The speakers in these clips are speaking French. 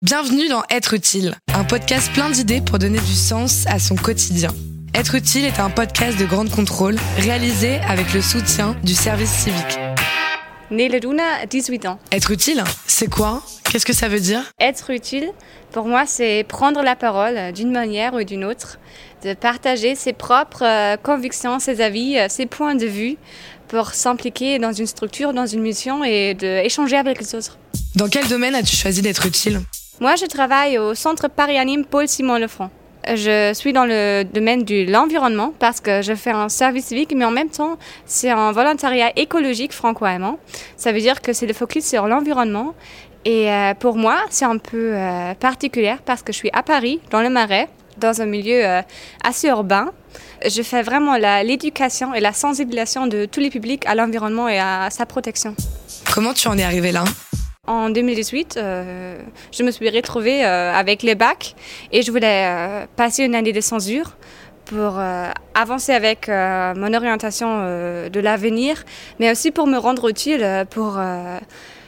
Bienvenue dans Être utile, un podcast plein d'idées pour donner du sens à son quotidien. Être utile est un podcast de grande contrôle réalisé avec le soutien du service civique. Neleduna, 18 ans. Être utile, c'est quoi? Qu'est-ce que ça veut dire? Être utile, pour moi, c'est prendre la parole d'une manière ou d'une autre, de partager ses propres euh, convictions, ses avis, euh, ses points de vue pour s'impliquer dans une structure, dans une mission et d'échanger avec les autres. Dans quel domaine as-tu choisi d'être utile? Moi, je travaille au Centre Paris Paul Simon Lefranc. Je suis dans le domaine de l'environnement parce que je fais un service civique, mais en même temps, c'est un volontariat écologique franco-allemand. Ça veut dire que c'est le focus sur l'environnement. Et euh, pour moi, c'est un peu euh, particulier parce que je suis à Paris, dans le Marais, dans un milieu euh, assez urbain. Je fais vraiment l'éducation et la sensibilisation de tous les publics à l'environnement et à sa protection. Comment tu en es arrivé là? En 2018, euh, je me suis retrouvée euh, avec les bacs et je voulais euh, passer une année de censure pour avancer avec mon orientation de l'avenir, mais aussi pour me rendre utile, pour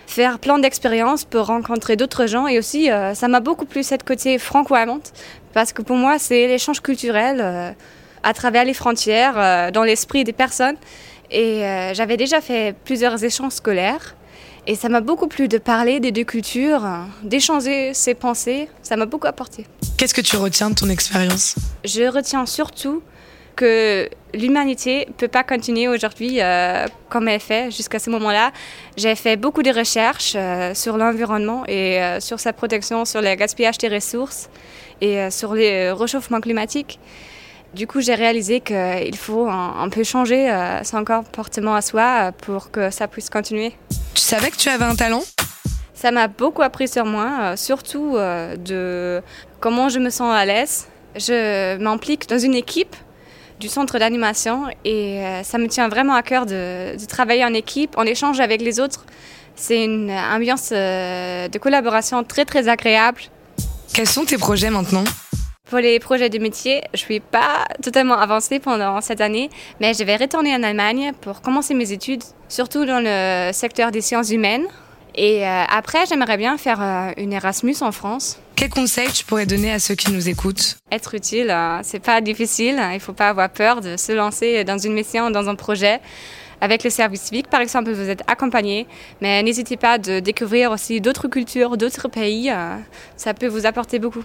faire plein d'expériences, pour rencontrer d'autres gens. Et aussi, ça m'a beaucoup plu cette côté franco-allemande, parce que pour moi, c'est l'échange culturel à travers les frontières, dans l'esprit des personnes. Et j'avais déjà fait plusieurs échanges scolaires. Et ça m'a beaucoup plu de parler des deux cultures, d'échanger ses pensées. Ça m'a beaucoup apporté. Qu'est-ce que tu retiens de ton expérience? Je retiens surtout que l'humanité ne peut pas continuer aujourd'hui euh, comme elle fait jusqu'à ce moment-là. J'ai fait beaucoup de recherches euh, sur l'environnement et euh, sur sa protection, sur le gaspillage des ressources et sur le réchauffement climatique. Du coup, j'ai réalisé qu'il faut un, peu changer son comportement à soi pour que ça puisse continuer. Tu savais que tu avais un talent? Ça m'a beaucoup appris sur moi, euh, surtout euh, de comment je me sens à l'aise. Je m'implique dans une équipe du centre d'animation et euh, ça me tient vraiment à cœur de, de, travailler en équipe, en échange avec les autres. C'est une ambiance de collaboration très très agréable. Quels sont tes projets maintenant? Pour les projets de métier, je ne suis pas totalement avancée pendant cette année, mais je vais retourner en Allemagne pour commencer mes études, surtout dans le secteur des sciences humaines. Et euh, après, j'aimerais bien faire euh, une Erasmus en France. Quel conseil tu pourrais donner à ceux qui nous écoutent? Être utile, euh, c'est pas difficile. Il faut pas avoir peur de se lancer dans une mission, dans un projet. Avec le service civique, par exemple, vous êtes accompagné, mais n'hésitez pas de découvrir aussi d'autres cultures, d'autres pays. Ça peut vous apporter beaucoup.